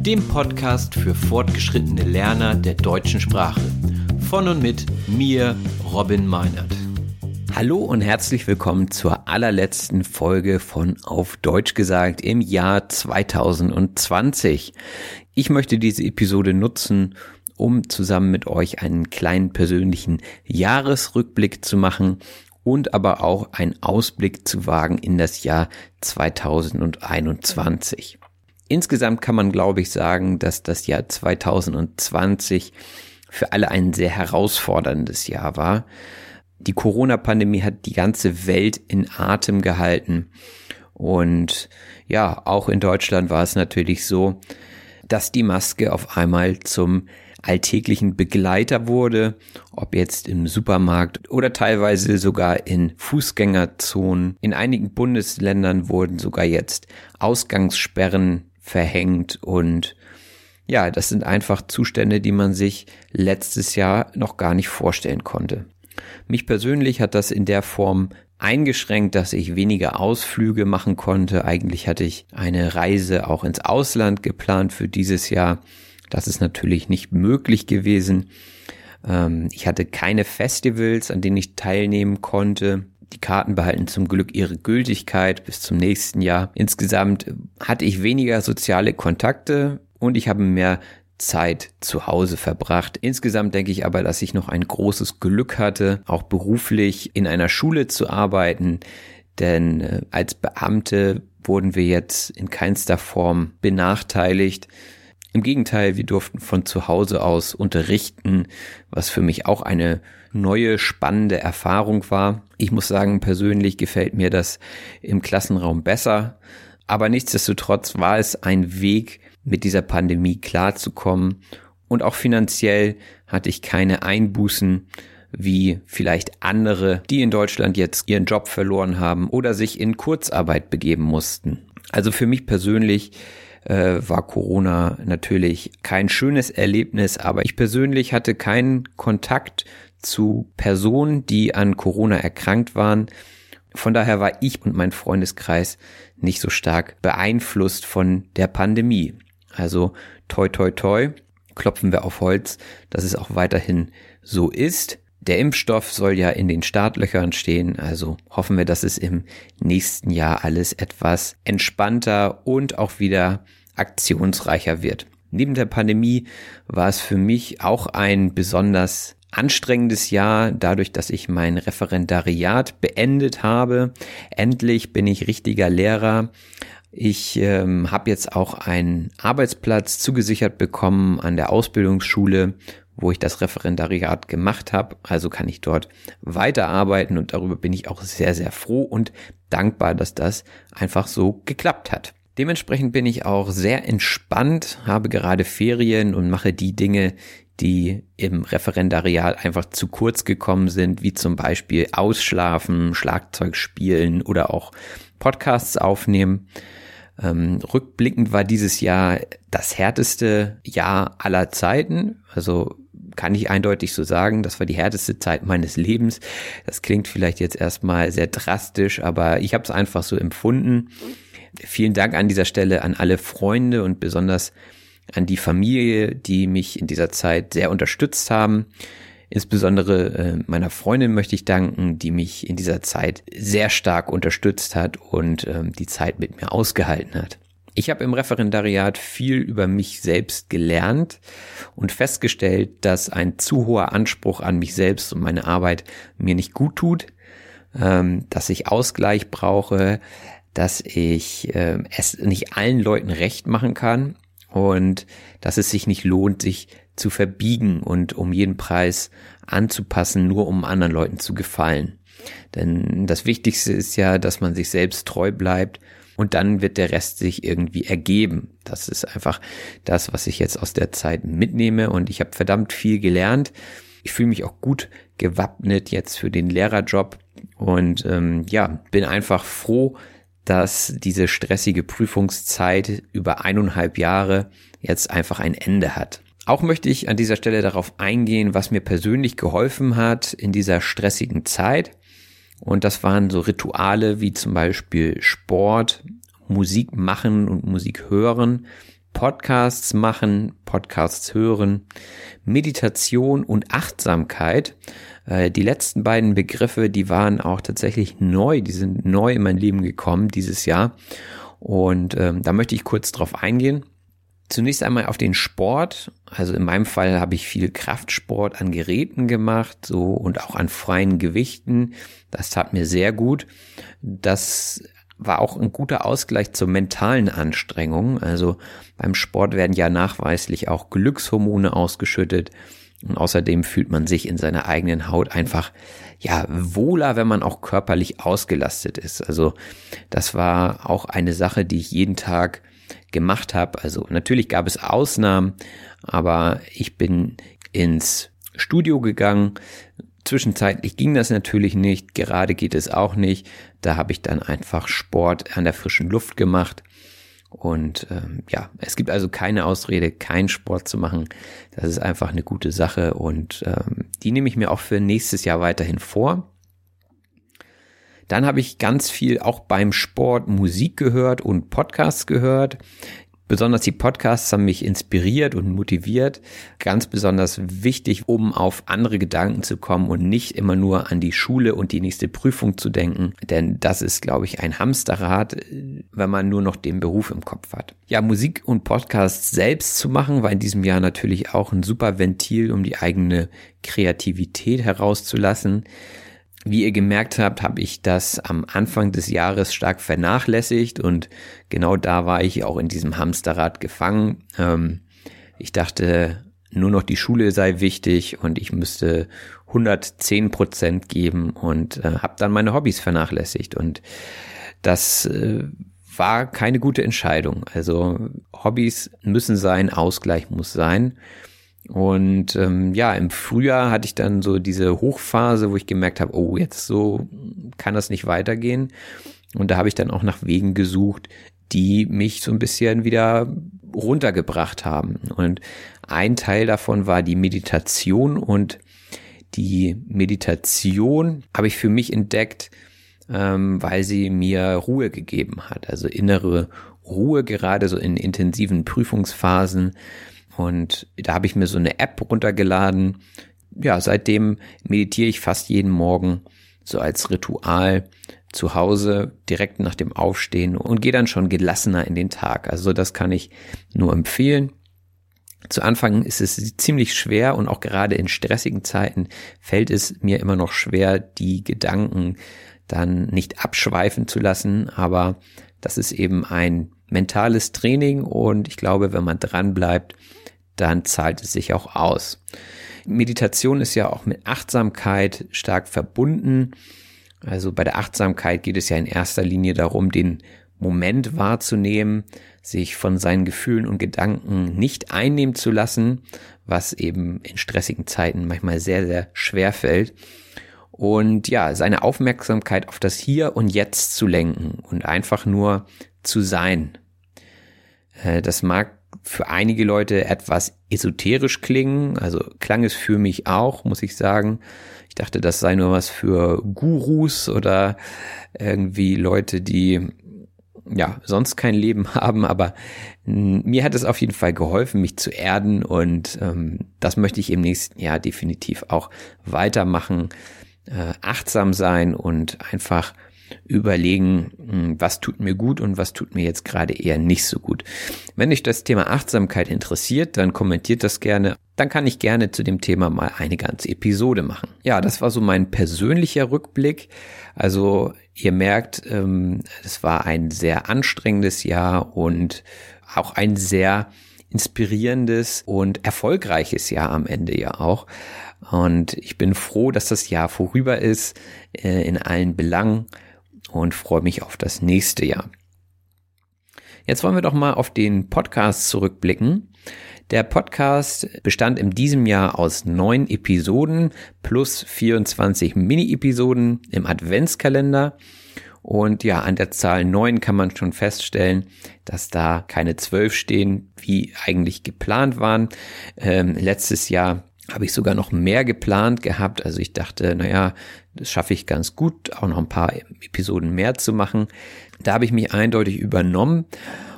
dem Podcast für fortgeschrittene Lerner der deutschen Sprache. Von und mit mir, Robin Meinert. Hallo und herzlich willkommen zur allerletzten Folge von Auf Deutsch gesagt im Jahr 2020. Ich möchte diese Episode nutzen, um zusammen mit euch einen kleinen persönlichen Jahresrückblick zu machen und aber auch einen Ausblick zu wagen in das Jahr 2021. Insgesamt kann man, glaube ich, sagen, dass das Jahr 2020 für alle ein sehr herausforderndes Jahr war. Die Corona-Pandemie hat die ganze Welt in Atem gehalten. Und ja, auch in Deutschland war es natürlich so, dass die Maske auf einmal zum alltäglichen Begleiter wurde, ob jetzt im Supermarkt oder teilweise sogar in Fußgängerzonen. In einigen Bundesländern wurden sogar jetzt Ausgangssperren verhängt und ja, das sind einfach Zustände, die man sich letztes Jahr noch gar nicht vorstellen konnte. Mich persönlich hat das in der Form eingeschränkt, dass ich weniger Ausflüge machen konnte. Eigentlich hatte ich eine Reise auch ins Ausland geplant für dieses Jahr. Das ist natürlich nicht möglich gewesen. Ähm, ich hatte keine Festivals, an denen ich teilnehmen konnte. Die Karten behalten zum Glück ihre Gültigkeit bis zum nächsten Jahr. Insgesamt hatte ich weniger soziale Kontakte und ich habe mehr Zeit zu Hause verbracht. Insgesamt denke ich aber, dass ich noch ein großes Glück hatte, auch beruflich in einer Schule zu arbeiten, denn äh, als Beamte wurden wir jetzt in keinster Form benachteiligt. Im Gegenteil, wir durften von zu Hause aus unterrichten, was für mich auch eine neue, spannende Erfahrung war. Ich muss sagen, persönlich gefällt mir das im Klassenraum besser. Aber nichtsdestotrotz war es ein Weg, mit dieser Pandemie klarzukommen. Und auch finanziell hatte ich keine Einbußen wie vielleicht andere, die in Deutschland jetzt ihren Job verloren haben oder sich in Kurzarbeit begeben mussten. Also für mich persönlich äh, war Corona natürlich kein schönes Erlebnis, aber ich persönlich hatte keinen Kontakt zu Personen, die an Corona erkrankt waren. Von daher war ich und mein Freundeskreis nicht so stark beeinflusst von der Pandemie. Also toi toi toi, klopfen wir auf Holz, dass es auch weiterhin so ist. Der Impfstoff soll ja in den Startlöchern stehen, also hoffen wir, dass es im nächsten Jahr alles etwas entspannter und auch wieder aktionsreicher wird. Neben der Pandemie war es für mich auch ein besonders anstrengendes Jahr, dadurch, dass ich mein Referendariat beendet habe. Endlich bin ich richtiger Lehrer. Ich ähm, habe jetzt auch einen Arbeitsplatz zugesichert bekommen an der Ausbildungsschule, wo ich das Referendariat gemacht habe. Also kann ich dort weiterarbeiten und darüber bin ich auch sehr, sehr froh und dankbar, dass das einfach so geklappt hat. Dementsprechend bin ich auch sehr entspannt, habe gerade Ferien und mache die Dinge, die im Referendariat einfach zu kurz gekommen sind, wie zum Beispiel Ausschlafen, Schlagzeug spielen oder auch Podcasts aufnehmen. Ähm, rückblickend war dieses Jahr das härteste Jahr aller Zeiten. Also kann ich eindeutig so sagen, das war die härteste Zeit meines Lebens. Das klingt vielleicht jetzt erstmal sehr drastisch, aber ich habe es einfach so empfunden. Vielen Dank an dieser Stelle an alle Freunde und besonders an die Familie, die mich in dieser Zeit sehr unterstützt haben. Insbesondere äh, meiner Freundin möchte ich danken, die mich in dieser Zeit sehr stark unterstützt hat und ähm, die Zeit mit mir ausgehalten hat. Ich habe im Referendariat viel über mich selbst gelernt und festgestellt, dass ein zu hoher Anspruch an mich selbst und meine Arbeit mir nicht gut tut, ähm, dass ich Ausgleich brauche, dass ich äh, es nicht allen Leuten recht machen kann und dass es sich nicht lohnt, sich zu verbiegen und um jeden Preis anzupassen, nur um anderen Leuten zu gefallen. Denn das Wichtigste ist ja, dass man sich selbst treu bleibt und dann wird der Rest sich irgendwie ergeben. Das ist einfach das, was ich jetzt aus der Zeit mitnehme und ich habe verdammt viel gelernt. Ich fühle mich auch gut gewappnet jetzt für den Lehrerjob und ähm, ja, bin einfach froh, dass diese stressige Prüfungszeit über eineinhalb Jahre jetzt einfach ein Ende hat. Auch möchte ich an dieser Stelle darauf eingehen, was mir persönlich geholfen hat in dieser stressigen Zeit. Und das waren so Rituale wie zum Beispiel Sport, Musik machen und Musik hören, Podcasts machen, Podcasts hören, Meditation und Achtsamkeit. Äh, die letzten beiden Begriffe, die waren auch tatsächlich neu, die sind neu in mein Leben gekommen dieses Jahr. Und ähm, da möchte ich kurz drauf eingehen. Zunächst einmal auf den Sport. Also in meinem Fall habe ich viel Kraftsport an Geräten gemacht, so und auch an freien Gewichten. Das tat mir sehr gut. Das war auch ein guter Ausgleich zur mentalen Anstrengung. Also beim Sport werden ja nachweislich auch Glückshormone ausgeschüttet. Und außerdem fühlt man sich in seiner eigenen Haut einfach, ja, wohler, wenn man auch körperlich ausgelastet ist. Also das war auch eine Sache, die ich jeden Tag gemacht habe. Also natürlich gab es Ausnahmen, aber ich bin ins Studio gegangen. Zwischenzeitlich ging das natürlich nicht, gerade geht es auch nicht. Da habe ich dann einfach Sport an der frischen Luft gemacht. Und ähm, ja, es gibt also keine Ausrede, keinen Sport zu machen. Das ist einfach eine gute Sache und ähm, die nehme ich mir auch für nächstes Jahr weiterhin vor. Dann habe ich ganz viel auch beim Sport Musik gehört und Podcasts gehört. Besonders die Podcasts haben mich inspiriert und motiviert. Ganz besonders wichtig, um auf andere Gedanken zu kommen und nicht immer nur an die Schule und die nächste Prüfung zu denken. Denn das ist, glaube ich, ein Hamsterrad, wenn man nur noch den Beruf im Kopf hat. Ja, Musik und Podcasts selbst zu machen, war in diesem Jahr natürlich auch ein super Ventil, um die eigene Kreativität herauszulassen. Wie ihr gemerkt habt, habe ich das am Anfang des Jahres stark vernachlässigt und genau da war ich auch in diesem Hamsterrad gefangen. Ähm, ich dachte, nur noch die Schule sei wichtig und ich müsste 110 Prozent geben und äh, habe dann meine Hobbys vernachlässigt und das äh, war keine gute Entscheidung. Also Hobbys müssen sein, Ausgleich muss sein. Und ähm, ja, im Frühjahr hatte ich dann so diese Hochphase, wo ich gemerkt habe, oh, jetzt so kann das nicht weitergehen. Und da habe ich dann auch nach Wegen gesucht, die mich so ein bisschen wieder runtergebracht haben. Und ein Teil davon war die Meditation und die Meditation habe ich für mich entdeckt, ähm, weil sie mir Ruhe gegeben hat, also innere Ruhe gerade so in intensiven Prüfungsphasen und da habe ich mir so eine App runtergeladen. Ja, seitdem meditiere ich fast jeden Morgen so als Ritual zu Hause direkt nach dem Aufstehen und gehe dann schon gelassener in den Tag. Also das kann ich nur empfehlen. Zu Anfang ist es ziemlich schwer und auch gerade in stressigen Zeiten fällt es mir immer noch schwer, die Gedanken dann nicht abschweifen zu lassen. Aber das ist eben ein mentales Training und ich glaube, wenn man dran bleibt, dann zahlt es sich auch aus. Meditation ist ja auch mit Achtsamkeit stark verbunden. Also bei der Achtsamkeit geht es ja in erster Linie darum, den Moment wahrzunehmen, sich von seinen Gefühlen und Gedanken nicht einnehmen zu lassen, was eben in stressigen Zeiten manchmal sehr, sehr schwer fällt. Und ja, seine Aufmerksamkeit auf das Hier und Jetzt zu lenken und einfach nur zu sein. Äh, das mag für einige Leute etwas esoterisch klingen, also klang es für mich auch, muss ich sagen. Ich dachte, das sei nur was für Gurus oder irgendwie Leute, die ja, sonst kein Leben haben, aber mir hat es auf jeden Fall geholfen, mich zu erden. Und ähm, das möchte ich im nächsten Jahr definitiv auch weitermachen, äh, achtsam sein und einfach überlegen, hm, was tut mir gut und was tut mir jetzt gerade eher nicht so gut. Wenn dich das Thema Achtsamkeit interessiert, dann kommentiert das gerne. Dann kann ich gerne zu dem Thema mal eine ganze Episode machen. Ja, das war so mein persönlicher Rückblick. Also ihr merkt, ähm, es war ein sehr anstrengendes Jahr und auch ein sehr inspirierendes und erfolgreiches Jahr am Ende ja auch. Und ich bin froh, dass das Jahr vorüber ist äh, in allen Belangen und freue mich auf das nächste Jahr. Jetzt wollen wir doch mal auf den Podcast zurückblicken. Der Podcast bestand in diesem Jahr aus neun Episoden plus 24 Mini-Episoden im Adventskalender. Und ja, an der Zahl neun kann man schon feststellen, dass da keine zwölf stehen, wie eigentlich geplant waren. Ähm, letztes Jahr habe ich sogar noch mehr geplant gehabt. Also ich dachte, naja, das schaffe ich ganz gut, auch noch ein paar Episoden mehr zu machen. Da habe ich mich eindeutig übernommen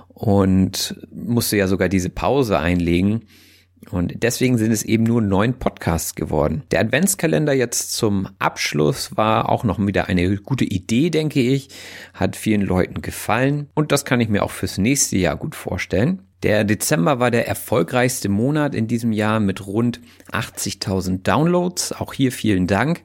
und musste ja sogar diese Pause einlegen. Und deswegen sind es eben nur neun Podcasts geworden. Der Adventskalender jetzt zum Abschluss war auch noch wieder eine gute Idee, denke ich. Hat vielen Leuten gefallen. Und das kann ich mir auch fürs nächste Jahr gut vorstellen. Der Dezember war der erfolgreichste Monat in diesem Jahr mit rund 80.000 Downloads. Auch hier vielen Dank.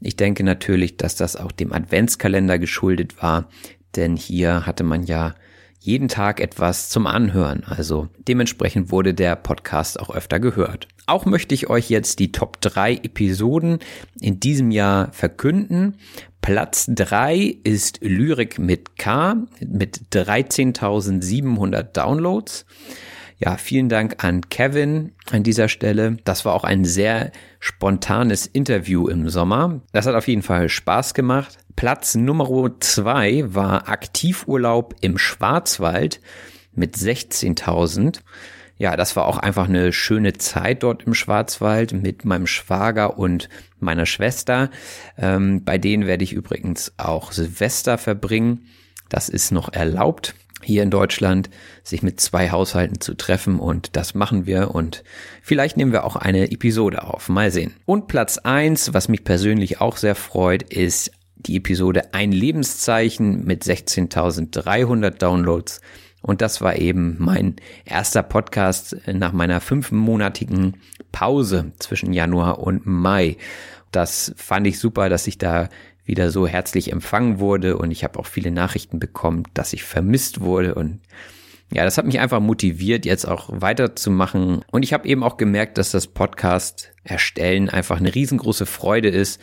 Ich denke natürlich, dass das auch dem Adventskalender geschuldet war, denn hier hatte man ja jeden Tag etwas zum Anhören. Also dementsprechend wurde der Podcast auch öfter gehört. Auch möchte ich euch jetzt die Top 3 Episoden in diesem Jahr verkünden. Platz 3 ist Lyrik mit K mit 13.700 Downloads. Ja, vielen Dank an Kevin an dieser Stelle. Das war auch ein sehr spontanes Interview im Sommer. Das hat auf jeden Fall Spaß gemacht. Platz Nummer 2 war Aktivurlaub im Schwarzwald mit 16.000 ja, das war auch einfach eine schöne Zeit dort im Schwarzwald mit meinem Schwager und meiner Schwester. Ähm, bei denen werde ich übrigens auch Silvester verbringen. Das ist noch erlaubt hier in Deutschland, sich mit zwei Haushalten zu treffen und das machen wir und vielleicht nehmen wir auch eine Episode auf. Mal sehen. Und Platz eins, was mich persönlich auch sehr freut, ist die Episode Ein Lebenszeichen mit 16.300 Downloads. Und das war eben mein erster Podcast nach meiner fünfmonatigen Pause zwischen Januar und Mai. Das fand ich super, dass ich da wieder so herzlich empfangen wurde und ich habe auch viele Nachrichten bekommen, dass ich vermisst wurde und ja, das hat mich einfach motiviert, jetzt auch weiterzumachen. Und ich habe eben auch gemerkt, dass das Podcast erstellen einfach eine riesengroße Freude ist.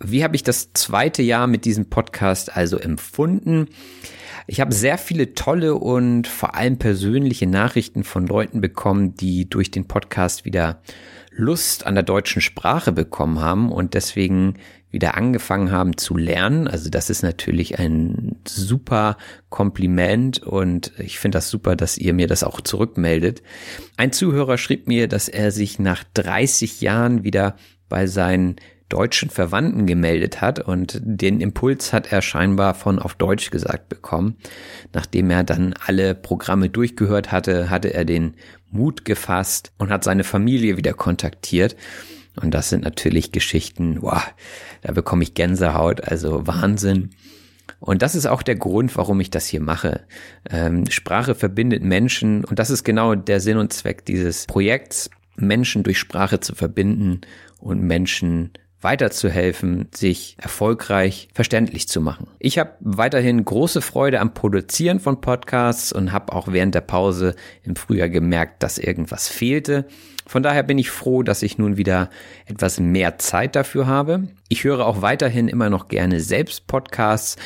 Wie habe ich das zweite Jahr mit diesem Podcast also empfunden? Ich habe sehr viele tolle und vor allem persönliche Nachrichten von Leuten bekommen, die durch den Podcast wieder Lust an der deutschen Sprache bekommen haben und deswegen wieder angefangen haben zu lernen. Also das ist natürlich ein super Kompliment und ich finde das super, dass ihr mir das auch zurückmeldet. Ein Zuhörer schrieb mir, dass er sich nach 30 Jahren wieder bei seinen deutschen Verwandten gemeldet hat und den Impuls hat er scheinbar von auf Deutsch gesagt bekommen. Nachdem er dann alle Programme durchgehört hatte, hatte er den Mut gefasst und hat seine Familie wieder kontaktiert. Und das sind natürlich Geschichten, wow, da bekomme ich Gänsehaut, also Wahnsinn. Und das ist auch der Grund, warum ich das hier mache. Ähm, Sprache verbindet Menschen und das ist genau der Sinn und Zweck dieses Projekts, Menschen durch Sprache zu verbinden und Menschen weiterzuhelfen, sich erfolgreich verständlich zu machen. Ich habe weiterhin große Freude am Produzieren von Podcasts und habe auch während der Pause im Frühjahr gemerkt, dass irgendwas fehlte. Von daher bin ich froh, dass ich nun wieder etwas mehr Zeit dafür habe. Ich höre auch weiterhin immer noch gerne selbst Podcasts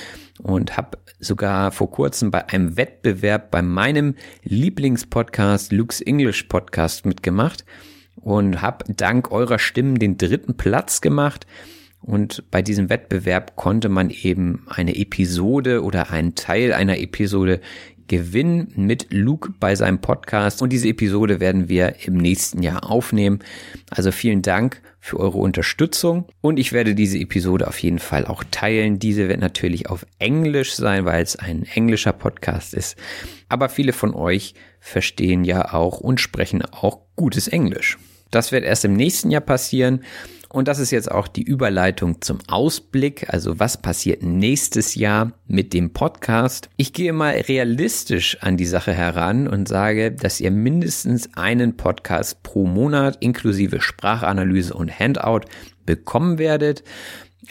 und habe sogar vor kurzem bei einem Wettbewerb bei meinem Lieblingspodcast Luke's English Podcast mitgemacht und habe dank eurer Stimmen den dritten Platz gemacht. Und bei diesem Wettbewerb konnte man eben eine Episode oder einen Teil einer Episode gewinnen mit Luke bei seinem Podcast. Und diese Episode werden wir im nächsten Jahr aufnehmen. Also vielen Dank für eure Unterstützung. Und ich werde diese Episode auf jeden Fall auch teilen. Diese wird natürlich auf Englisch sein, weil es ein englischer Podcast ist. Aber viele von euch verstehen ja auch und sprechen auch gutes Englisch. Das wird erst im nächsten Jahr passieren. Und das ist jetzt auch die Überleitung zum Ausblick. Also was passiert nächstes Jahr mit dem Podcast? Ich gehe mal realistisch an die Sache heran und sage, dass ihr mindestens einen Podcast pro Monat inklusive Sprachanalyse und Handout bekommen werdet.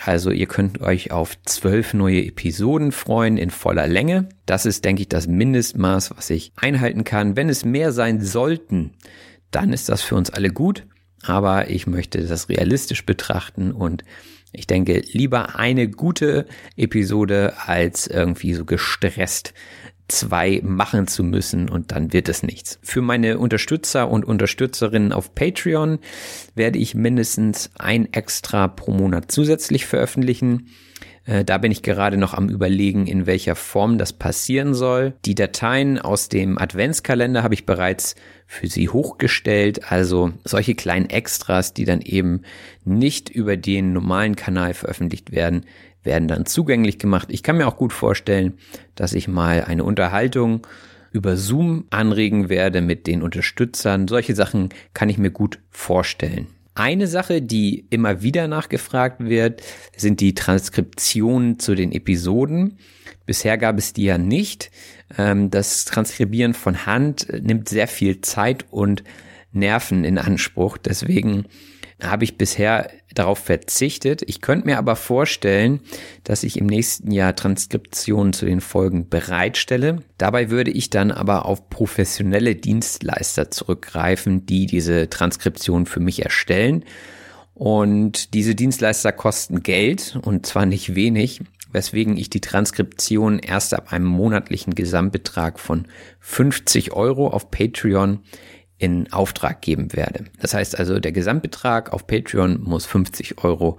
Also ihr könnt euch auf zwölf neue Episoden freuen in voller Länge. Das ist, denke ich, das Mindestmaß, was ich einhalten kann. Wenn es mehr sein sollten, dann ist das für uns alle gut. Aber ich möchte das realistisch betrachten und ich denke, lieber eine gute Episode als irgendwie so gestresst zwei machen zu müssen und dann wird es nichts. Für meine Unterstützer und Unterstützerinnen auf Patreon werde ich mindestens ein extra pro Monat zusätzlich veröffentlichen. Äh, da bin ich gerade noch am Überlegen, in welcher Form das passieren soll. Die Dateien aus dem Adventskalender habe ich bereits für Sie hochgestellt. Also solche kleinen Extras, die dann eben nicht über den normalen Kanal veröffentlicht werden, werden dann zugänglich gemacht. Ich kann mir auch gut vorstellen, dass ich mal eine Unterhaltung über Zoom anregen werde mit den Unterstützern. Solche Sachen kann ich mir gut vorstellen. Eine Sache, die immer wieder nachgefragt wird, sind die Transkriptionen zu den Episoden. Bisher gab es die ja nicht. Ähm, das Transkribieren von Hand nimmt sehr viel Zeit und Nerven in Anspruch. Deswegen habe ich bisher darauf verzichtet. Ich könnte mir aber vorstellen, dass ich im nächsten Jahr Transkriptionen zu den Folgen bereitstelle. Dabei würde ich dann aber auf professionelle Dienstleister zurückgreifen, die diese Transkription für mich erstellen. Und diese Dienstleister kosten Geld und zwar nicht wenig, weswegen ich die Transkription erst ab einem monatlichen Gesamtbetrag von 50 Euro auf Patreon in Auftrag geben werde. Das heißt also, der Gesamtbetrag auf Patreon muss 50 Euro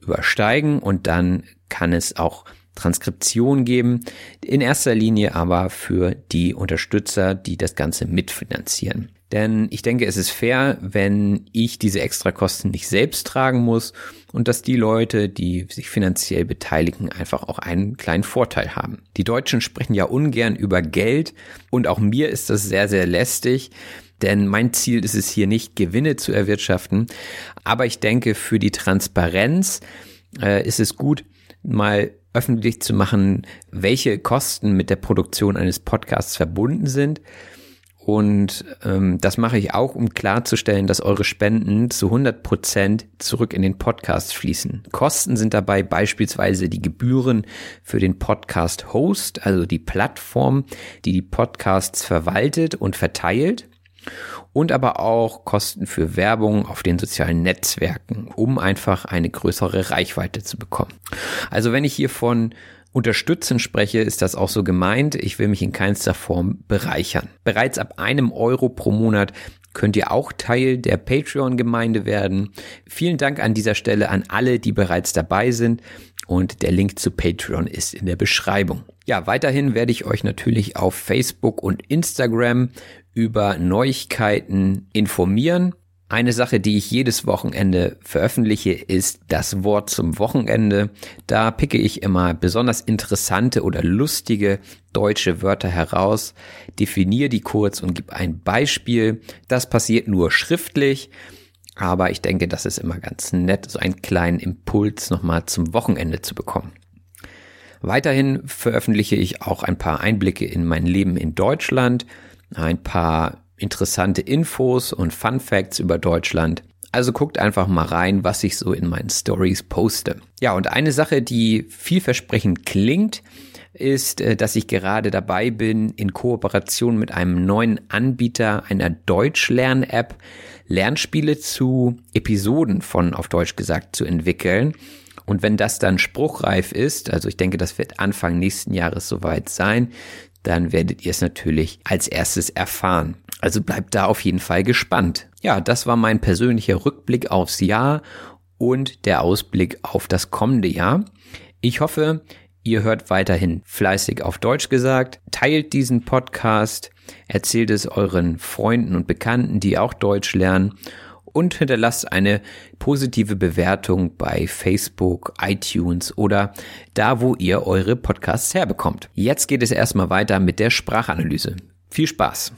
übersteigen und dann kann es auch Transkription geben. In erster Linie aber für die Unterstützer, die das Ganze mitfinanzieren. Denn ich denke, es ist fair, wenn ich diese Extrakosten nicht selbst tragen muss und dass die Leute, die sich finanziell beteiligen, einfach auch einen kleinen Vorteil haben. Die Deutschen sprechen ja ungern über Geld und auch mir ist das sehr, sehr lästig. Denn mein Ziel ist es hier nicht, Gewinne zu erwirtschaften. Aber ich denke, für die Transparenz äh, ist es gut, mal öffentlich zu machen, welche Kosten mit der Produktion eines Podcasts verbunden sind. Und ähm, das mache ich auch, um klarzustellen, dass eure Spenden zu 100 Prozent zurück in den Podcast fließen. Kosten sind dabei beispielsweise die Gebühren für den Podcast-Host, also die Plattform, die die Podcasts verwaltet und verteilt und aber auch Kosten für Werbung auf den sozialen Netzwerken, um einfach eine größere Reichweite zu bekommen. Also wenn ich hier von Unterstützen spreche, ist das auch so gemeint. Ich will mich in keinster Form bereichern. Bereits ab einem Euro pro Monat könnt ihr auch Teil der Patreon-Gemeinde werden. Vielen Dank an dieser Stelle an alle, die bereits dabei sind und der Link zu Patreon ist in der Beschreibung. Ja, weiterhin werde ich euch natürlich auf Facebook und Instagram über Neuigkeiten informieren. Eine Sache, die ich jedes Wochenende veröffentliche, ist das Wort zum Wochenende. Da picke ich immer besonders interessante oder lustige deutsche Wörter heraus, definiere die kurz und gebe ein Beispiel. Das passiert nur schriftlich, aber ich denke, das ist immer ganz nett, so einen kleinen Impuls nochmal zum Wochenende zu bekommen. Weiterhin veröffentliche ich auch ein paar Einblicke in mein Leben in Deutschland ein paar interessante Infos und Fun Facts über Deutschland. Also guckt einfach mal rein, was ich so in meinen Stories poste. Ja, und eine Sache, die vielversprechend klingt, ist, äh, dass ich gerade dabei bin, in Kooperation mit einem neuen Anbieter einer Deutschlern-App Lernspiele zu Episoden von, auf Deutsch gesagt, zu entwickeln. Und wenn das dann spruchreif ist, also ich denke, das wird Anfang nächsten Jahres soweit sein, dann werdet ihr es natürlich als erstes erfahren. Also bleibt da auf jeden Fall gespannt. Ja, das war mein persönlicher Rückblick aufs Jahr und der Ausblick auf das kommende Jahr. Ich hoffe, ihr hört weiterhin fleißig auf Deutsch gesagt, teilt diesen Podcast, erzählt es euren Freunden und Bekannten, die auch Deutsch lernen und hinterlasst eine positive Bewertung bei Facebook, iTunes oder da, wo ihr eure Podcasts herbekommt. Jetzt geht es erstmal weiter mit der Sprachanalyse. Viel Spaß!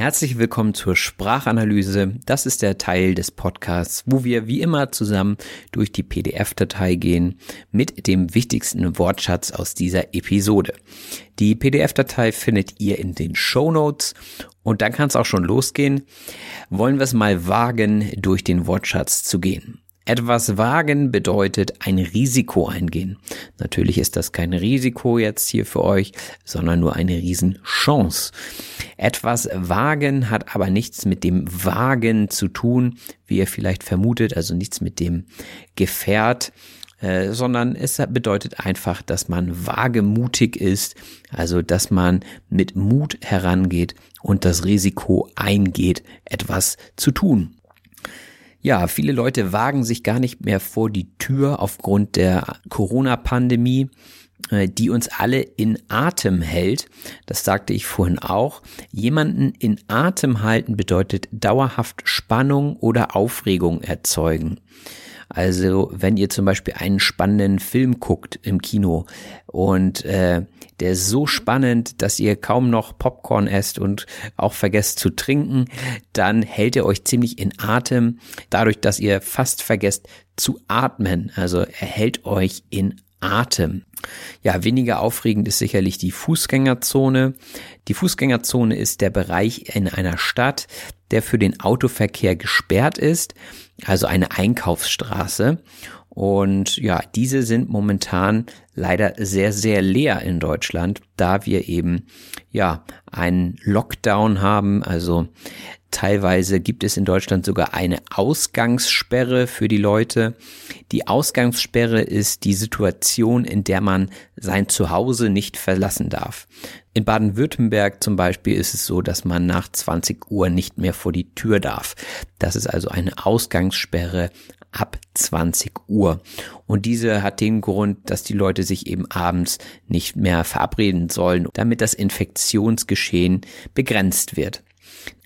Herzlich willkommen zur Sprachanalyse. Das ist der Teil des Podcasts, wo wir wie immer zusammen durch die PDF-Datei gehen mit dem wichtigsten Wortschatz aus dieser Episode. Die PDF-Datei findet ihr in den Show Notes und dann kann es auch schon losgehen. Wollen wir es mal wagen, durch den Wortschatz zu gehen. Etwas wagen bedeutet ein Risiko eingehen. Natürlich ist das kein Risiko jetzt hier für euch, sondern nur eine Riesenchance. Etwas wagen hat aber nichts mit dem Wagen zu tun, wie ihr vielleicht vermutet, also nichts mit dem Gefährt, äh, sondern es bedeutet einfach, dass man wagemutig ist, also dass man mit Mut herangeht und das Risiko eingeht, etwas zu tun. Ja, viele Leute wagen sich gar nicht mehr vor die Tür aufgrund der Corona-Pandemie, äh, die uns alle in Atem hält. Das sagte ich vorhin auch. Jemanden in Atem halten bedeutet dauerhaft Spannung oder Aufregung erzeugen. Also wenn ihr zum Beispiel einen spannenden Film guckt im Kino und äh, der ist so spannend, dass ihr kaum noch Popcorn esst und auch vergesst zu trinken, dann hält er euch ziemlich in Atem, dadurch, dass ihr fast vergesst zu atmen. Also er hält euch in Atem. Ja, weniger aufregend ist sicherlich die Fußgängerzone. Die Fußgängerzone ist der Bereich in einer Stadt, der für den Autoverkehr gesperrt ist, also eine Einkaufsstraße. Und ja, diese sind momentan leider sehr, sehr leer in Deutschland, da wir eben ja einen Lockdown haben. Also Teilweise gibt es in Deutschland sogar eine Ausgangssperre für die Leute. Die Ausgangssperre ist die Situation, in der man sein Zuhause nicht verlassen darf. In Baden-Württemberg zum Beispiel ist es so, dass man nach 20 Uhr nicht mehr vor die Tür darf. Das ist also eine Ausgangssperre ab 20 Uhr. Und diese hat den Grund, dass die Leute sich eben abends nicht mehr verabreden sollen, damit das Infektionsgeschehen begrenzt wird.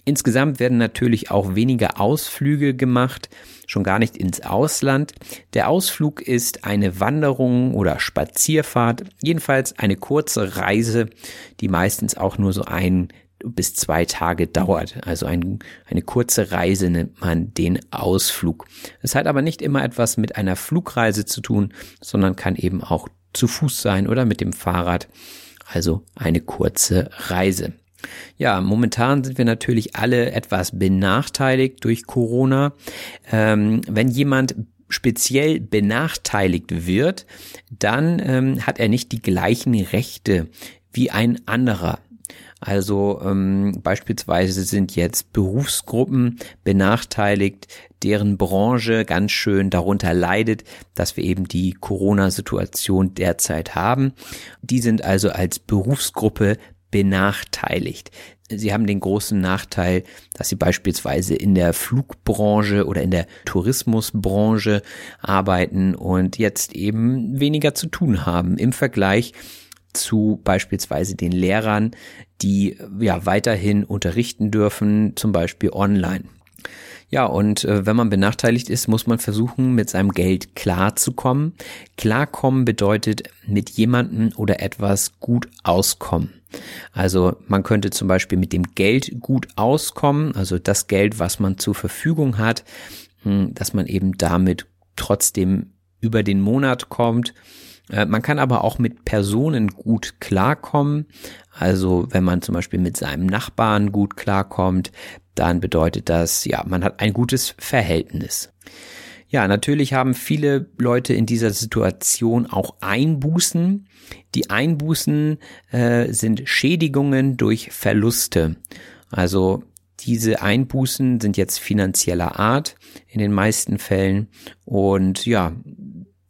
Insgesamt werden natürlich auch weniger Ausflüge gemacht, schon gar nicht ins Ausland. Der Ausflug ist eine Wanderung oder Spazierfahrt, jedenfalls eine kurze Reise, die meistens auch nur so ein bis zwei Tage dauert. Also ein, eine kurze Reise nennt man den Ausflug. Es hat aber nicht immer etwas mit einer Flugreise zu tun, sondern kann eben auch zu Fuß sein oder mit dem Fahrrad. Also eine kurze Reise. Ja, momentan sind wir natürlich alle etwas benachteiligt durch Corona. Ähm, wenn jemand speziell benachteiligt wird, dann ähm, hat er nicht die gleichen Rechte wie ein anderer. Also ähm, beispielsweise sind jetzt Berufsgruppen benachteiligt, deren Branche ganz schön darunter leidet, dass wir eben die Corona-Situation derzeit haben. Die sind also als Berufsgruppe benachteiligt. Sie haben den großen Nachteil, dass sie beispielsweise in der Flugbranche oder in der Tourismusbranche arbeiten und jetzt eben weniger zu tun haben im Vergleich zu beispielsweise den Lehrern, die ja weiterhin unterrichten dürfen, zum Beispiel online. Ja, und äh, wenn man benachteiligt ist, muss man versuchen, mit seinem Geld klarzukommen. Klarkommen bedeutet mit jemandem oder etwas gut auskommen. Also man könnte zum Beispiel mit dem Geld gut auskommen, also das Geld, was man zur Verfügung hat, hm, dass man eben damit trotzdem über den Monat kommt. Äh, man kann aber auch mit Personen gut klarkommen. Also wenn man zum Beispiel mit seinem Nachbarn gut klarkommt, dann bedeutet das, ja, man hat ein gutes Verhältnis. Ja, natürlich haben viele Leute in dieser Situation auch Einbußen. Die Einbußen äh, sind Schädigungen durch Verluste. Also diese Einbußen sind jetzt finanzieller Art in den meisten Fällen und ja,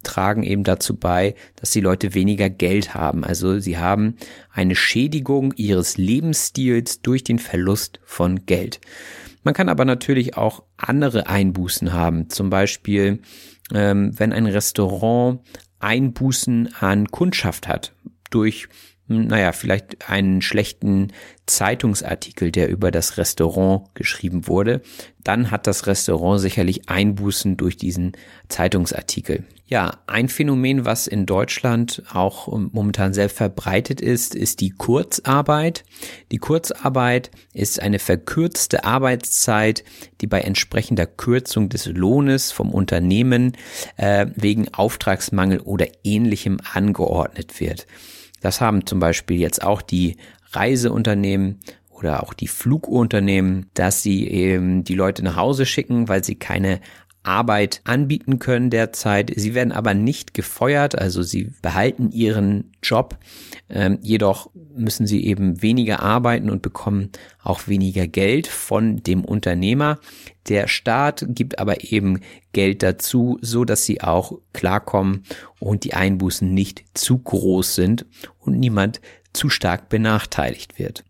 tragen eben dazu bei, dass die Leute weniger Geld haben. Also sie haben eine Schädigung ihres Lebensstils durch den Verlust von Geld. Man kann aber natürlich auch andere Einbußen haben. Zum Beispiel, ähm, wenn ein Restaurant Einbußen an Kundschaft hat durch naja, vielleicht einen schlechten Zeitungsartikel, der über das Restaurant geschrieben wurde, dann hat das Restaurant sicherlich Einbußen durch diesen Zeitungsartikel. Ja, ein Phänomen, was in Deutschland auch momentan sehr verbreitet ist, ist die Kurzarbeit. Die Kurzarbeit ist eine verkürzte Arbeitszeit, die bei entsprechender Kürzung des Lohnes vom Unternehmen äh, wegen Auftragsmangel oder ähnlichem angeordnet wird. Das haben zum Beispiel jetzt auch die Reiseunternehmen oder auch die Flugunternehmen, dass sie eben die Leute nach Hause schicken, weil sie keine Arbeit anbieten können derzeit. Sie werden aber nicht gefeuert, also sie behalten ihren Job. Ähm, jedoch müssen sie eben weniger arbeiten und bekommen auch weniger Geld von dem Unternehmer. Der Staat gibt aber eben Geld dazu, so dass sie auch klarkommen und die Einbußen nicht zu groß sind und niemand zu stark benachteiligt wird.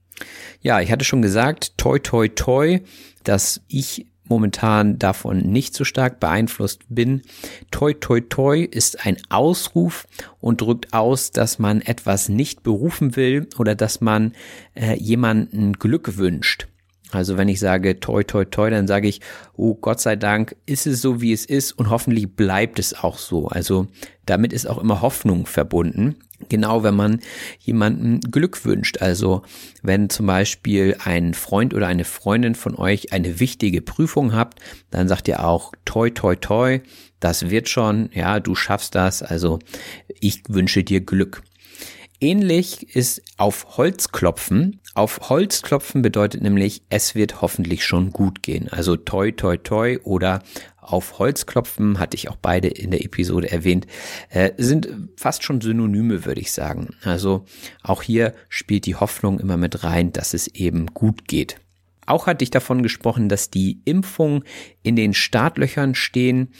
Ja, ich hatte schon gesagt, toi toi toi, dass ich momentan davon nicht so stark beeinflusst bin. Toi toi toi ist ein Ausruf und drückt aus, dass man etwas nicht berufen will oder dass man äh, jemanden Glück wünscht. Also wenn ich sage toi toi toi, dann sage ich, oh Gott sei Dank ist es so, wie es ist und hoffentlich bleibt es auch so. Also damit ist auch immer Hoffnung verbunden. Genau, wenn man jemanden Glück wünscht. Also wenn zum Beispiel ein Freund oder eine Freundin von euch eine wichtige Prüfung habt, dann sagt ihr auch toi toi toi, das wird schon, ja, du schaffst das. Also ich wünsche dir Glück. Ähnlich ist auf Holz klopfen. Auf Holz klopfen bedeutet nämlich, es wird hoffentlich schon gut gehen. Also toi toi toi oder auf Holz klopfen, hatte ich auch beide in der Episode erwähnt, äh, sind fast schon Synonyme, würde ich sagen. Also auch hier spielt die Hoffnung immer mit rein, dass es eben gut geht. Auch hatte ich davon gesprochen, dass die Impfungen in den Startlöchern stehen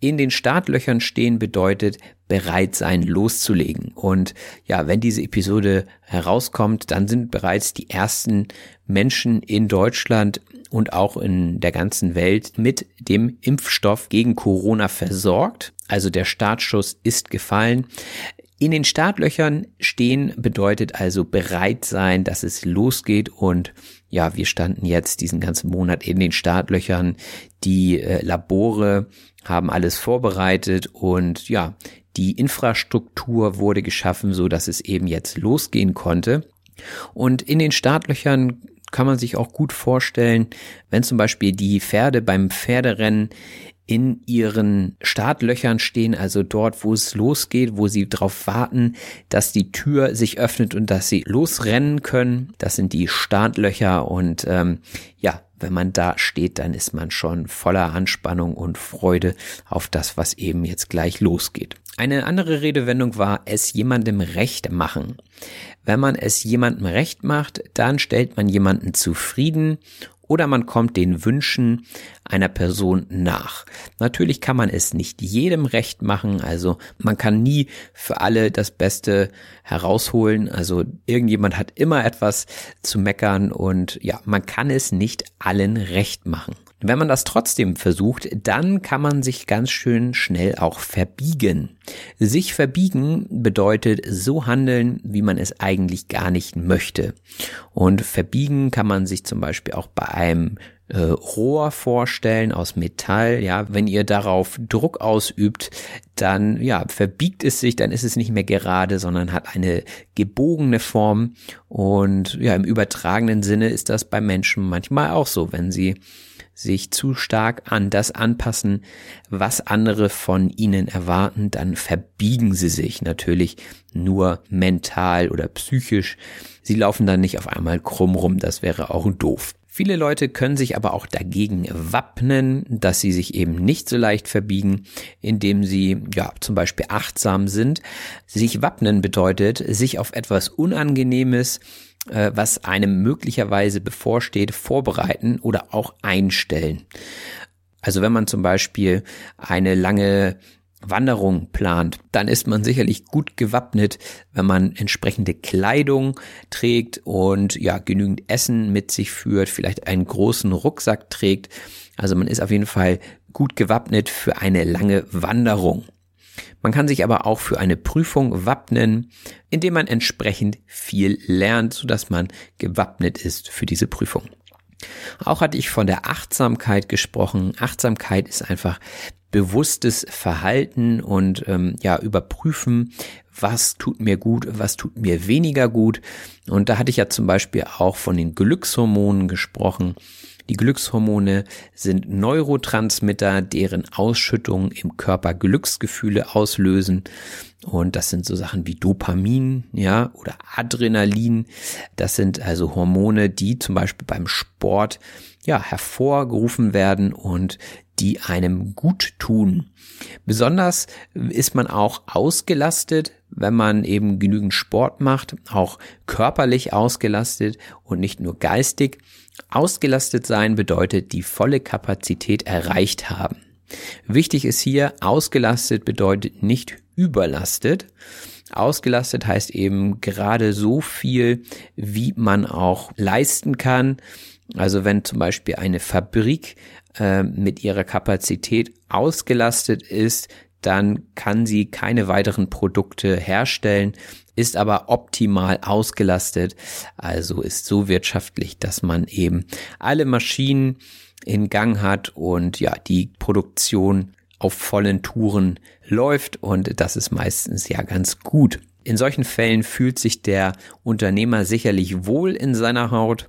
in den Startlöchern stehen bedeutet bereit sein loszulegen. Und ja, wenn diese Episode herauskommt, dann sind bereits die ersten Menschen in Deutschland und auch in der ganzen Welt mit dem Impfstoff gegen Corona versorgt. Also der Startschuss ist gefallen. In den Startlöchern stehen bedeutet also bereit sein, dass es losgeht und ja, wir standen jetzt diesen ganzen Monat in den Startlöchern. Die äh, Labore haben alles vorbereitet und ja, die Infrastruktur wurde geschaffen, so dass es eben jetzt losgehen konnte. Und in den Startlöchern kann man sich auch gut vorstellen, wenn zum Beispiel die Pferde beim Pferderennen in ihren Startlöchern stehen, also dort, wo es losgeht, wo sie darauf warten, dass die Tür sich öffnet und dass sie losrennen können. Das sind die Startlöcher und ähm, ja, wenn man da steht, dann ist man schon voller Anspannung und Freude auf das, was eben jetzt gleich losgeht. Eine andere Redewendung war, es jemandem recht machen. Wenn man es jemandem recht macht, dann stellt man jemanden zufrieden oder man kommt den Wünschen einer Person nach. Natürlich kann man es nicht jedem recht machen, also man kann nie für alle das Beste herausholen, also irgendjemand hat immer etwas zu meckern und ja, man kann es nicht allen recht machen. Wenn man das trotzdem versucht, dann kann man sich ganz schön schnell auch verbiegen. Sich verbiegen bedeutet so handeln, wie man es eigentlich gar nicht möchte. Und verbiegen kann man sich zum Beispiel auch bei einem äh, Rohr vorstellen aus Metall. Ja, wenn ihr darauf Druck ausübt, dann ja verbiegt es sich, dann ist es nicht mehr gerade, sondern hat eine gebogene Form. Und ja, im übertragenen Sinne ist das bei Menschen manchmal auch so, wenn sie sich zu stark an das anpassen, was andere von ihnen erwarten, dann verbiegen sie sich natürlich nur mental oder psychisch. Sie laufen dann nicht auf einmal krumm rum, das wäre auch doof. Viele Leute können sich aber auch dagegen wappnen, dass sie sich eben nicht so leicht verbiegen, indem sie ja zum Beispiel achtsam sind. Sich wappnen bedeutet, sich auf etwas Unangenehmes äh, was einem möglicherweise bevorsteht, vorbereiten oder auch einstellen. Also wenn man zum Beispiel eine lange Wanderung plant, dann ist man sicherlich gut gewappnet, wenn man entsprechende Kleidung trägt und ja, genügend Essen mit sich führt, vielleicht einen großen Rucksack trägt. Also man ist auf jeden Fall gut gewappnet für eine lange Wanderung. Man kann sich aber auch für eine Prüfung wappnen, indem man entsprechend viel lernt, sodass man gewappnet ist für diese Prüfung. Auch hatte ich von der Achtsamkeit gesprochen. Achtsamkeit ist einfach bewusstes Verhalten und ähm, ja überprüfen, was tut mir gut, was tut mir weniger gut. Und da hatte ich ja zum Beispiel auch von den Glückshormonen gesprochen. Die Glückshormone sind Neurotransmitter, deren Ausschüttung im Körper Glücksgefühle auslösen. Und das sind so Sachen wie Dopamin, ja, oder Adrenalin. Das sind also Hormone, die zum Beispiel beim Sport, ja, hervorgerufen werden und die einem gut tun. Besonders ist man auch ausgelastet, wenn man eben genügend Sport macht, auch körperlich ausgelastet und nicht nur geistig. Ausgelastet sein bedeutet die volle Kapazität erreicht haben. Wichtig ist hier, ausgelastet bedeutet nicht überlastet. Ausgelastet heißt eben gerade so viel, wie man auch leisten kann. Also wenn zum Beispiel eine Fabrik äh, mit ihrer Kapazität ausgelastet ist, dann kann sie keine weiteren Produkte herstellen, ist aber optimal ausgelastet, also ist so wirtschaftlich, dass man eben alle Maschinen in Gang hat und ja, die Produktion auf vollen Touren läuft und das ist meistens ja ganz gut. In solchen Fällen fühlt sich der Unternehmer sicherlich wohl in seiner Haut.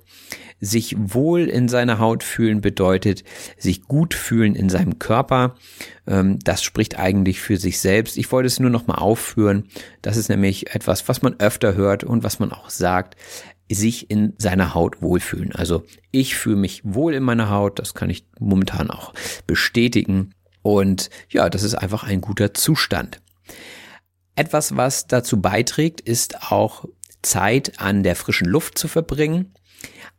Sich wohl in seiner Haut fühlen bedeutet sich gut fühlen in seinem Körper. Ähm, das spricht eigentlich für sich selbst. Ich wollte es nur noch mal aufführen. Das ist nämlich etwas, was man öfter hört und was man auch sagt sich in seiner Haut wohlfühlen. Also ich fühle mich wohl in meiner Haut, das kann ich momentan auch bestätigen. Und ja, das ist einfach ein guter Zustand. Etwas, was dazu beiträgt, ist auch Zeit an der frischen Luft zu verbringen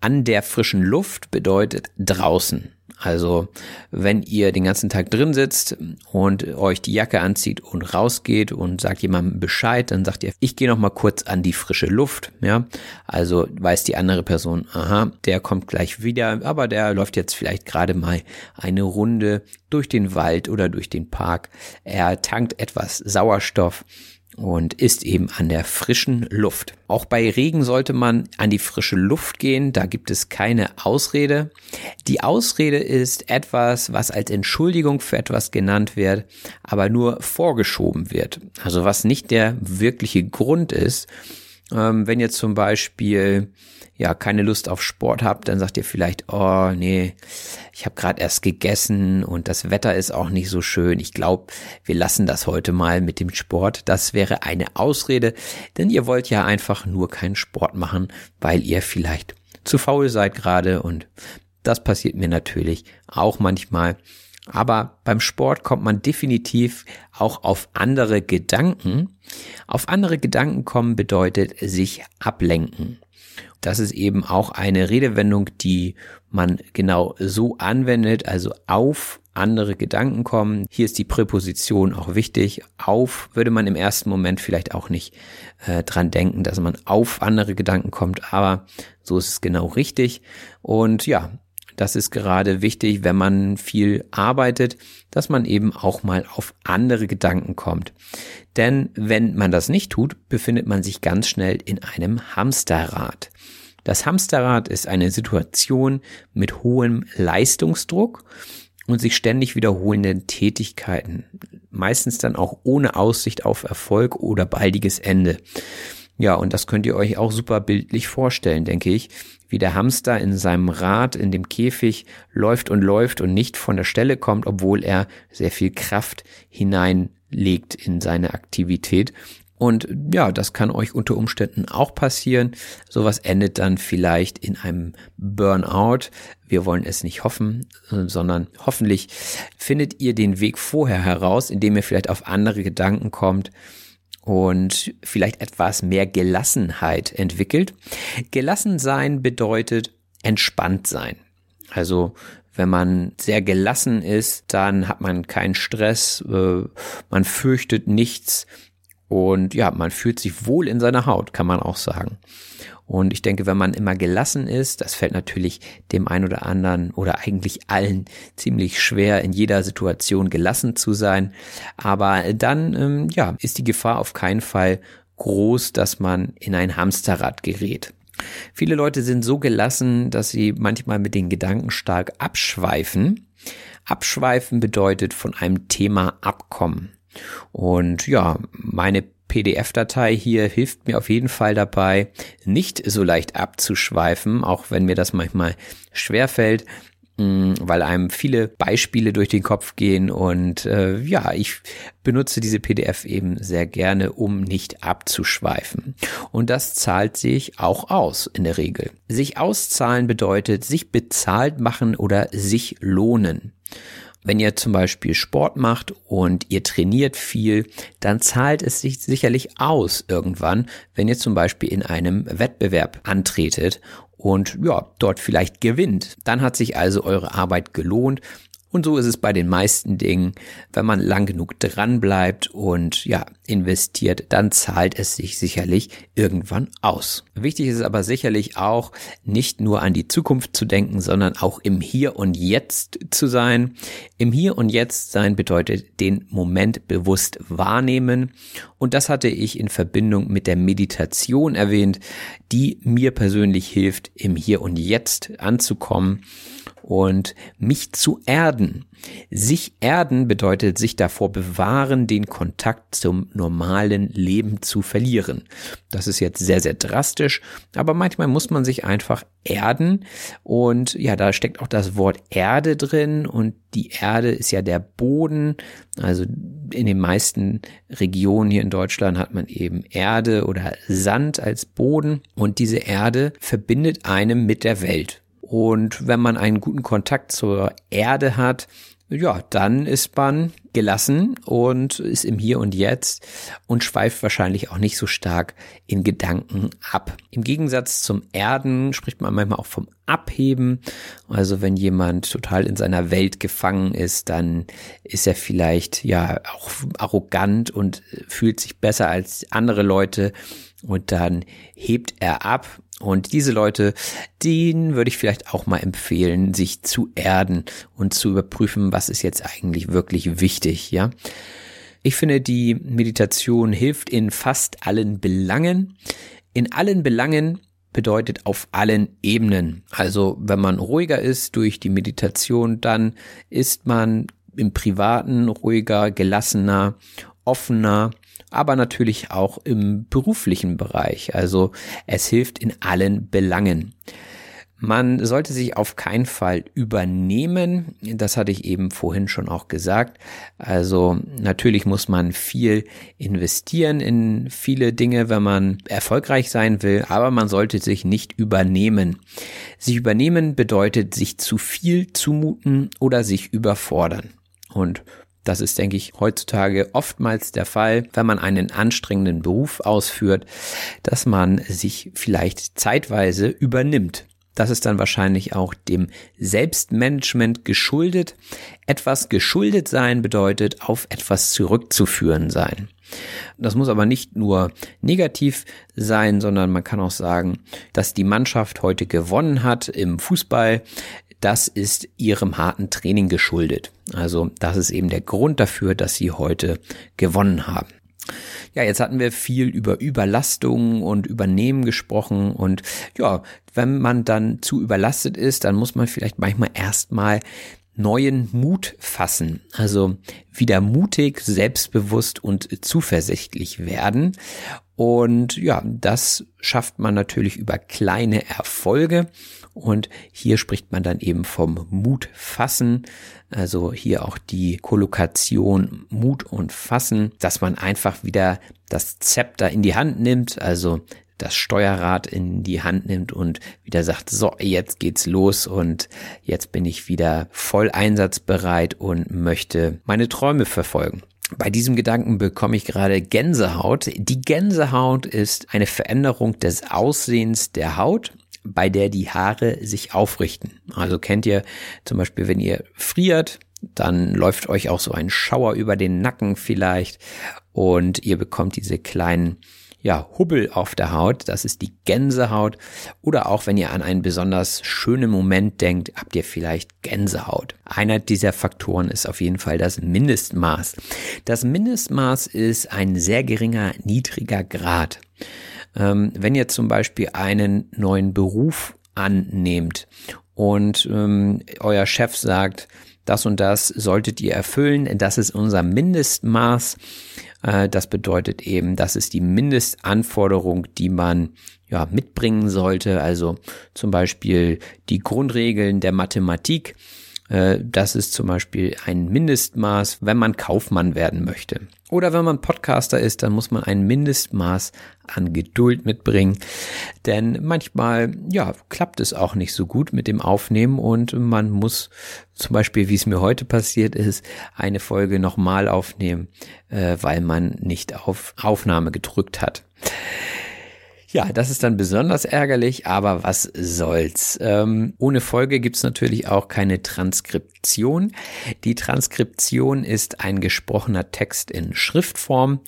an der frischen Luft bedeutet draußen. Also wenn ihr den ganzen Tag drin sitzt und euch die Jacke anzieht und rausgeht und sagt jemandem Bescheid, dann sagt ihr, ich gehe noch mal kurz an die frische Luft, ja? Also weiß die andere Person, aha, der kommt gleich wieder, aber der läuft jetzt vielleicht gerade mal eine Runde durch den Wald oder durch den Park. Er tankt etwas Sauerstoff und ist eben an der frischen Luft. Auch bei Regen sollte man an die frische Luft gehen, da gibt es keine Ausrede. Die Ausrede ist etwas, was als Entschuldigung für etwas genannt wird, aber nur vorgeschoben wird. Also was nicht der wirkliche Grund ist. Ähm, wenn jetzt zum Beispiel ja keine Lust auf Sport habt, dann sagt ihr vielleicht, oh nee, ich habe gerade erst gegessen und das Wetter ist auch nicht so schön. Ich glaube, wir lassen das heute mal mit dem Sport. Das wäre eine Ausrede, denn ihr wollt ja einfach nur keinen Sport machen, weil ihr vielleicht zu faul seid gerade und Das passiert mir natürlich auch manchmal. Aber beim Sport kommt man definitiv auch auf andere Gedanken. Auf andere Gedanken kommen bedeutet sich ablenken. Das ist eben auch eine Redewendung, die man genau so anwendet, also auf andere Gedanken kommen. Hier ist die Präposition auch wichtig. Auf würde man im ersten Moment vielleicht auch nicht äh, dran denken, dass man auf andere Gedanken kommt, aber so ist es genau richtig. Und ja, das ist gerade wichtig, wenn man viel arbeitet, dass man eben auch mal auf andere Gedanken kommt. Denn wenn man das nicht tut, befindet man sich ganz schnell in einem Hamsterrad. Das Hamsterrad ist eine Situation mit hohem Leistungsdruck und sich ständig wiederholenden Tätigkeiten, meistens dann auch ohne Aussicht auf Erfolg oder baldiges Ende. Ja, und das könnt ihr euch auch super bildlich vorstellen, denke ich, wie der Hamster in seinem Rad in dem Käfig läuft und läuft und nicht von der Stelle kommt, obwohl er sehr viel Kraft hineinlegt in seine Aktivität. Und ja, das kann euch unter Umständen auch passieren. Sowas endet dann vielleicht in einem Burnout. Wir wollen es nicht hoffen, sondern hoffentlich findet ihr den Weg vorher heraus, indem ihr vielleicht auf andere Gedanken kommt und vielleicht etwas mehr Gelassenheit entwickelt. Gelassen sein bedeutet entspannt sein. Also wenn man sehr gelassen ist, dann hat man keinen Stress, äh, man fürchtet nichts und ja, man fühlt sich wohl in seiner Haut, kann man auch sagen. Und ich denke, wenn man immer gelassen ist, das fällt natürlich dem einen oder anderen oder eigentlich allen ziemlich schwer, in jeder Situation gelassen zu sein. Aber dann, ähm, ja, ist die Gefahr auf keinen Fall groß, dass man in ein Hamsterrad gerät. Viele Leute sind so gelassen, dass sie manchmal mit den Gedanken stark abschweifen. Abschweifen bedeutet von einem Thema abkommen. Und ja, meine PDF-Datei hier hilft mir auf jeden Fall dabei, nicht so leicht abzuschweifen, auch wenn mir das manchmal schwerfällt mm, weil einem viele Beispiele durch den Kopf gehen und äh, ja, ich benutze diese PDF eben sehr gerne, um nicht abzuschweifen. Und das zahlt sich auch aus in der Regel. Sich auszahlen bedeutet sich bezahlt machen oder sich lohnen. Wenn ihr zum Beispiel Sport macht und ihr trainiert viel, dann zahlt es sich sicherlich aus irgendwann, wenn ihr zum Beispiel in einem Wettbewerb antretet und ja, dort vielleicht gewinnt. Dann hat sich also eure Arbeit gelohnt und so ist es bei den meisten Dingen. Wenn man lang genug dran bleibt und ja, investiert, dann zahlt es sich sicherlich irgendwann aus. Wichtig ist aber sicherlich auch, nicht nur an die Zukunft zu denken, sondern auch im Hier und Jetzt zu sein. Im Hier und Jetzt sein bedeutet den Moment bewusst wahrnehmen. Und das hatte ich in Verbindung mit der Meditation erwähnt, die mir persönlich hilft, im Hier und Jetzt anzukommen und mich zu erden. Sich erden bedeutet sich davor bewahren, den Kontakt zum normalen Leben zu verlieren. Das ist jetzt sehr, sehr drastisch, aber manchmal muss man sich einfach erden und ja, da steckt auch das Wort Erde drin und die Erde ist ja der Boden. Also in den meisten Regionen hier in Deutschland hat man eben Erde oder Sand als Boden und diese Erde verbindet einem mit der Welt. Und wenn man einen guten Kontakt zur Erde hat, ja, dann ist man gelassen und ist im Hier und Jetzt und schweift wahrscheinlich auch nicht so stark in Gedanken ab. Im Gegensatz zum Erden spricht man manchmal auch vom Abheben. Also wenn jemand total in seiner Welt gefangen ist, dann ist er vielleicht ja auch arrogant und fühlt sich besser als andere Leute und dann hebt er ab und diese Leute, denen würde ich vielleicht auch mal empfehlen, sich zu erden und zu überprüfen, was ist jetzt eigentlich wirklich wichtig, ja. Ich finde, die Meditation hilft in fast allen Belangen. In allen Belangen bedeutet auf allen Ebenen. Also wenn man ruhiger ist durch die Meditation, dann ist man im Privaten ruhiger, gelassener, offener aber natürlich auch im beruflichen Bereich. Also es hilft in allen Belangen. Man sollte sich auf keinen Fall übernehmen. Das hatte ich eben vorhin schon auch gesagt. Also natürlich muss man viel investieren in viele Dinge, wenn man erfolgreich sein will, aber man sollte sich nicht übernehmen. Sich übernehmen bedeutet sich zu viel zumuten oder sich überfordern. Und das ist, denke ich, heutzutage oftmals der Fall, wenn man einen anstrengenden Beruf ausführt, dass man sich vielleicht zeitweise übernimmt. Das ist dann wahrscheinlich auch dem Selbstmanagement geschuldet. Etwas geschuldet sein bedeutet auf etwas zurückzuführen sein. Das muss aber nicht nur negativ sein, sondern man kann auch sagen, dass die Mannschaft heute gewonnen hat im Fußball. Das ist ihrem harten Training geschuldet. Also das ist eben der Grund dafür, dass sie heute gewonnen haben. Ja, jetzt hatten wir viel über Überlastung und Übernehmen gesprochen und ja, wenn man dann zu überlastet ist, dann muss man vielleicht manchmal erstmal neuen Mut fassen, also wieder mutig, selbstbewusst und zuversichtlich werden. Und ja, das schafft man natürlich über kleine Erfolge. Und hier spricht man dann eben vom Mut fassen. Also hier auch die Kollokation Mut und Fassen, dass man einfach wieder das Zepter in die Hand nimmt, also das Steuerrad in die Hand nimmt und wieder sagt, so, jetzt geht's los und jetzt bin ich wieder voll einsatzbereit und möchte meine Träume verfolgen. Bei diesem Gedanken bekomme ich gerade Gänsehaut. Die Gänsehaut ist eine Veränderung des Aussehens der Haut bei der die Haare sich aufrichten. Also kennt ihr zum Beispiel, wenn ihr friert, dann läuft euch auch so ein Schauer über den Nacken vielleicht und ihr bekommt diese kleinen ja, Hubbel auf der Haut, das ist die Gänsehaut. Oder auch wenn ihr an einen besonders schönen Moment denkt, habt ihr vielleicht Gänsehaut. Einer dieser Faktoren ist auf jeden Fall das Mindestmaß. Das Mindestmaß ist ein sehr geringer, niedriger Grad. Ähm, wenn ihr zum Beispiel einen neuen Beruf annehmt und ähm, euer Chef sagt, das und das solltet ihr erfüllen, das ist unser Mindestmaß. Äh, das bedeutet eben, das ist die Mindestanforderung, die man ja, mitbringen sollte. Also zum Beispiel die Grundregeln der Mathematik. Äh, das ist zum Beispiel ein Mindestmaß, wenn man Kaufmann werden möchte. Oder wenn man Podcaster ist, dann muss man ein Mindestmaß an Geduld mitbringen. Denn manchmal, ja, klappt es auch nicht so gut mit dem Aufnehmen und man muss zum Beispiel, wie es mir heute passiert ist, eine Folge nochmal aufnehmen, äh, weil man nicht auf Aufnahme gedrückt hat. Ja, das ist dann besonders ärgerlich, aber was soll's. Ähm, ohne Folge gibt's natürlich auch keine Transkription. Die Transkription ist ein gesprochener Text in Schriftform.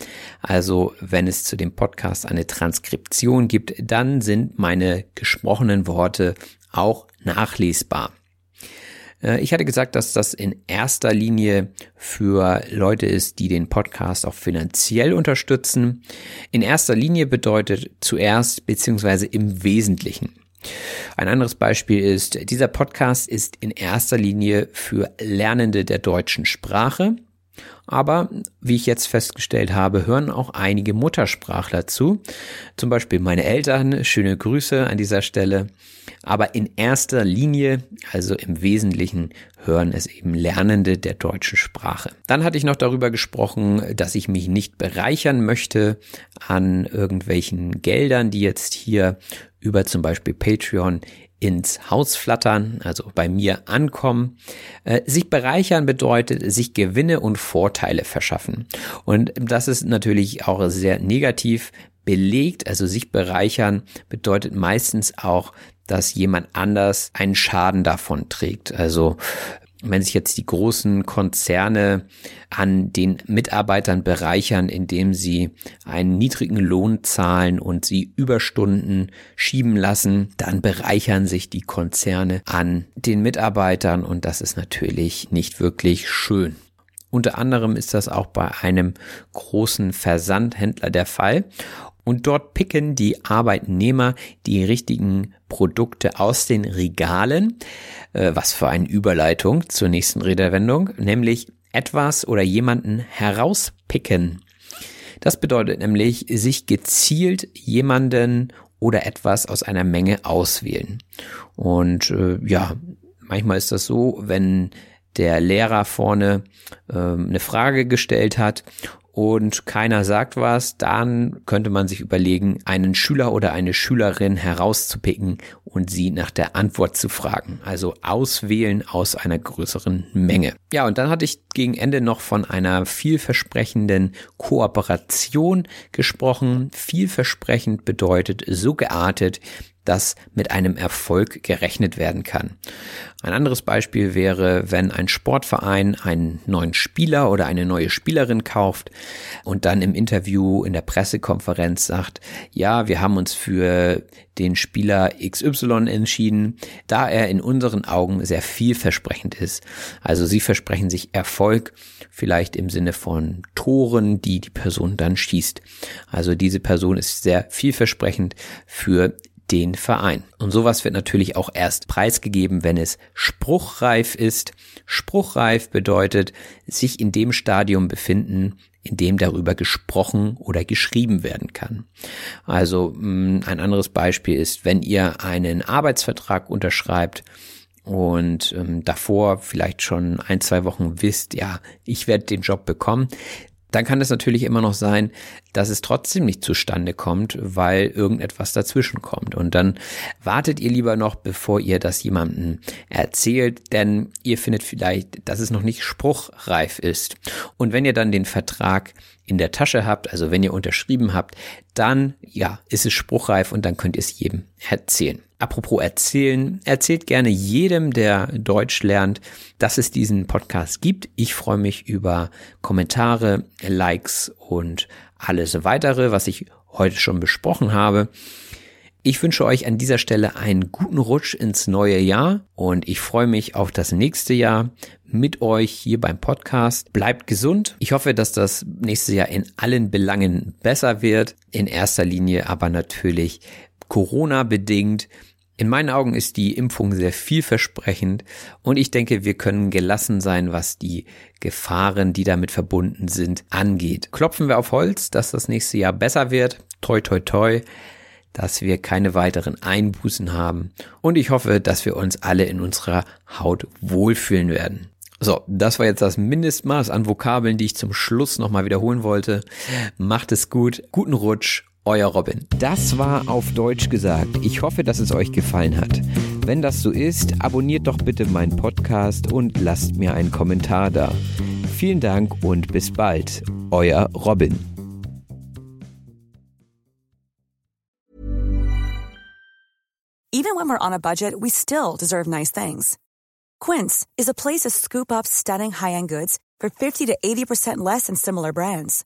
Also wenn es zu dem Podcast eine Transkription gibt, dann sind meine gesprochenen Worte auch nachlesbar. Äh, ich hatte gesagt, dass das in erster Linie für Leute ist, die den Podcast auch finanziell unterstützen. In erster Linie bedeutet zuerst beziehungsweise im Wesentlichen. Ein anderes Beispiel ist, dieser Podcast ist in erster Linie für Lernende der deutschen Sprache. Aber wie ich jetzt festgestellt habe, hören auch einige Muttersprachler zu. Zum Beispiel meine Eltern. Schöne Grüße an dieser Stelle. Aber in erster Linie, also im Wesentlichen, hören es eben Lernende der deutschen Sprache. Dann hatte ich noch darüber gesprochen, dass ich mich nicht bereichern möchte an irgendwelchen Geldern, die jetzt hier über zum Beispiel Patreon ins Haus flattern, also bei mir ankommen. Äh, sich bereichern bedeutet sich Gewinne und Vorteile verschaffen. Und das ist natürlich auch sehr negativ belegt. Also sich bereichern bedeutet meistens auch, dass jemand anders einen Schaden davon trägt. Also wenn sich jetzt die großen Konzerne an den Mitarbeitern bereichern, indem sie einen niedrigen Lohn zahlen und sie Überstunden schieben lassen, dann bereichern sich die Konzerne an den Mitarbeitern und das ist natürlich nicht wirklich schön. Unter anderem ist das auch bei einem großen Versandhändler der Fall. Und dort picken die Arbeitnehmer die richtigen Produkte aus den Regalen. Äh, was für eine Überleitung zur nächsten Redewendung, nämlich etwas oder jemanden herauspicken. Das bedeutet nämlich, sich gezielt jemanden oder etwas aus einer Menge auswählen. Und äh, ja, manchmal ist das so, wenn der Lehrer vorne äh, eine Frage gestellt hat und keiner sagt was, dann könnte man sich überlegen, einen Schüler oder eine Schülerin herauszupicken und sie nach der Antwort zu fragen. Also auswählen aus einer größeren Menge. Ja, und dann hatte ich gegen Ende noch von einer vielversprechenden Kooperation gesprochen. Vielversprechend bedeutet so geartet, dass mit einem Erfolg gerechnet werden kann. Ein anderes Beispiel wäre, wenn ein Sportverein einen neuen Spieler oder eine neue Spielerin kauft und dann im Interview in der Pressekonferenz sagt, ja, wir haben uns für den Spieler XY entschieden, da er in unseren Augen sehr vielversprechend ist. Also sie versprechen sich Erfolg, vielleicht im Sinne von Toren, die die Person dann schießt. Also diese Person ist sehr vielversprechend für den Verein. Und sowas wird natürlich auch erst preisgegeben, wenn es spruchreif ist. Spruchreif bedeutet sich in dem Stadium befinden, in dem darüber gesprochen oder geschrieben werden kann. Also mm, ein anderes Beispiel ist, wenn ihr einen Arbeitsvertrag unterschreibt und ähm, davor vielleicht schon ein, zwei Wochen wisst, ja, ich werde den Job bekommen, dann kann es natürlich immer noch sein, dass es trotzdem nicht zustande kommt, weil irgendetwas dazwischen kommt. Und dann wartet ihr lieber noch, bevor ihr das jemandem erzählt, denn ihr findet vielleicht, dass es noch nicht spruchreif ist. Und wenn ihr dann den Vertrag in der Tasche habt, also wenn ihr unterschrieben habt, dann ja, ist es spruchreif und dann könnt ihr es jedem erzählen. Apropos erzählen, erzählt gerne jedem, der Deutsch lernt, dass es diesen Podcast gibt. Ich freue mich über Kommentare, Likes und alles weitere, was ich heute schon besprochen habe. Ich wünsche euch an dieser Stelle einen guten Rutsch ins neue Jahr und ich freue mich auf das nächste Jahr mit euch hier beim Podcast. Bleibt gesund. Ich hoffe, dass das nächste Jahr in allen Belangen besser wird. In erster Linie aber natürlich Corona bedingt. In meinen Augen ist die Impfung sehr vielversprechend und ich denke, wir können gelassen sein, was die Gefahren, die damit verbunden sind, angeht. Klopfen wir auf Holz, dass das nächste Jahr besser wird. Toi, toi, toi dass wir keine weiteren Einbußen haben und ich hoffe, dass wir uns alle in unserer Haut wohlfühlen werden. So, das war jetzt das Mindestmaß an Vokabeln, die ich zum Schluss nochmal wiederholen wollte. Macht es gut, guten Rutsch, euer Robin. Das war auf Deutsch gesagt. Ich hoffe, dass es euch gefallen hat. Wenn das so ist, abonniert doch bitte meinen Podcast und lasst mir einen Kommentar da. Vielen Dank und bis bald. Euer Robin. Even when we're on a budget, we still deserve nice things. Quince is a place to scoop up stunning high-end goods for 50 to 80% less than similar brands.